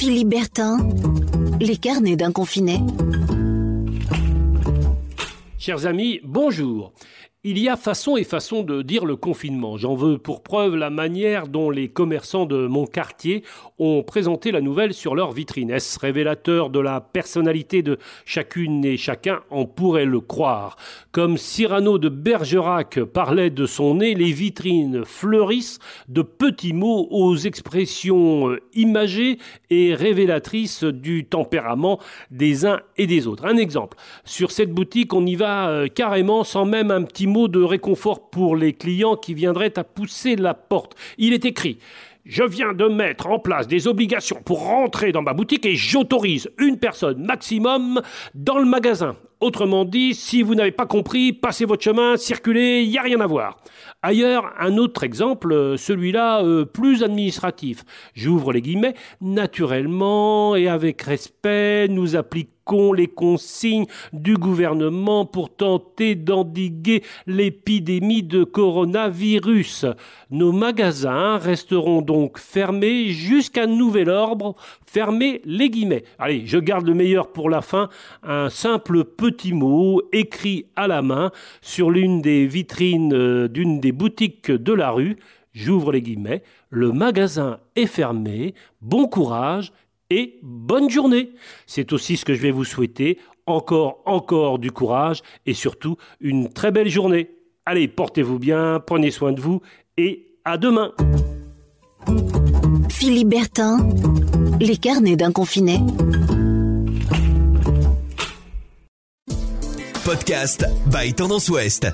Philippe Bertin, les carnets d'un confiné. Chers amis, bonjour. Il y a façon et façon de dire le confinement. J'en veux pour preuve la manière dont les commerçants de mon quartier ont présenté la nouvelle sur leur vitrine. Est-ce révélateur de la personnalité de chacune et chacun? On pourrait le croire. Comme Cyrano de Bergerac parlait de son nez, les vitrines fleurissent de petits mots aux expressions imagées et révélatrices du tempérament des uns et des autres. Un exemple. Sur cette boutique, on y va euh, carrément sans même un petit mot de réconfort pour les clients qui viendraient à pousser la porte. Il est écrit je viens de mettre en place des obligations pour rentrer dans ma boutique et j'autorise une personne maximum dans le magasin. Autrement dit, si vous n'avez pas compris, passez votre chemin, circulez, il n'y a rien à voir. Ailleurs, un autre exemple, celui-là euh, plus administratif. J'ouvre les guillemets. Naturellement et avec respect, nous appliquons les consignes du gouvernement pour tenter d'endiguer l'épidémie de coronavirus. Nos magasins resteront donc fermés jusqu'à nouvel ordre. Fermez les guillemets. Allez, je garde le meilleur pour la fin. Un simple petit mot écrit à la main sur l'une des vitrines euh, d'une des boutiques de la rue, j'ouvre les guillemets, le magasin est fermé, bon courage et bonne journée. C'est aussi ce que je vais vous souhaiter, encore, encore du courage et surtout une très belle journée. Allez, portez-vous bien, prenez soin de vous et à demain. Philippe Bertin, les carnets d'un confiné. Podcast by Tendance Ouest.